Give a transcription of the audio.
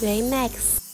Remix。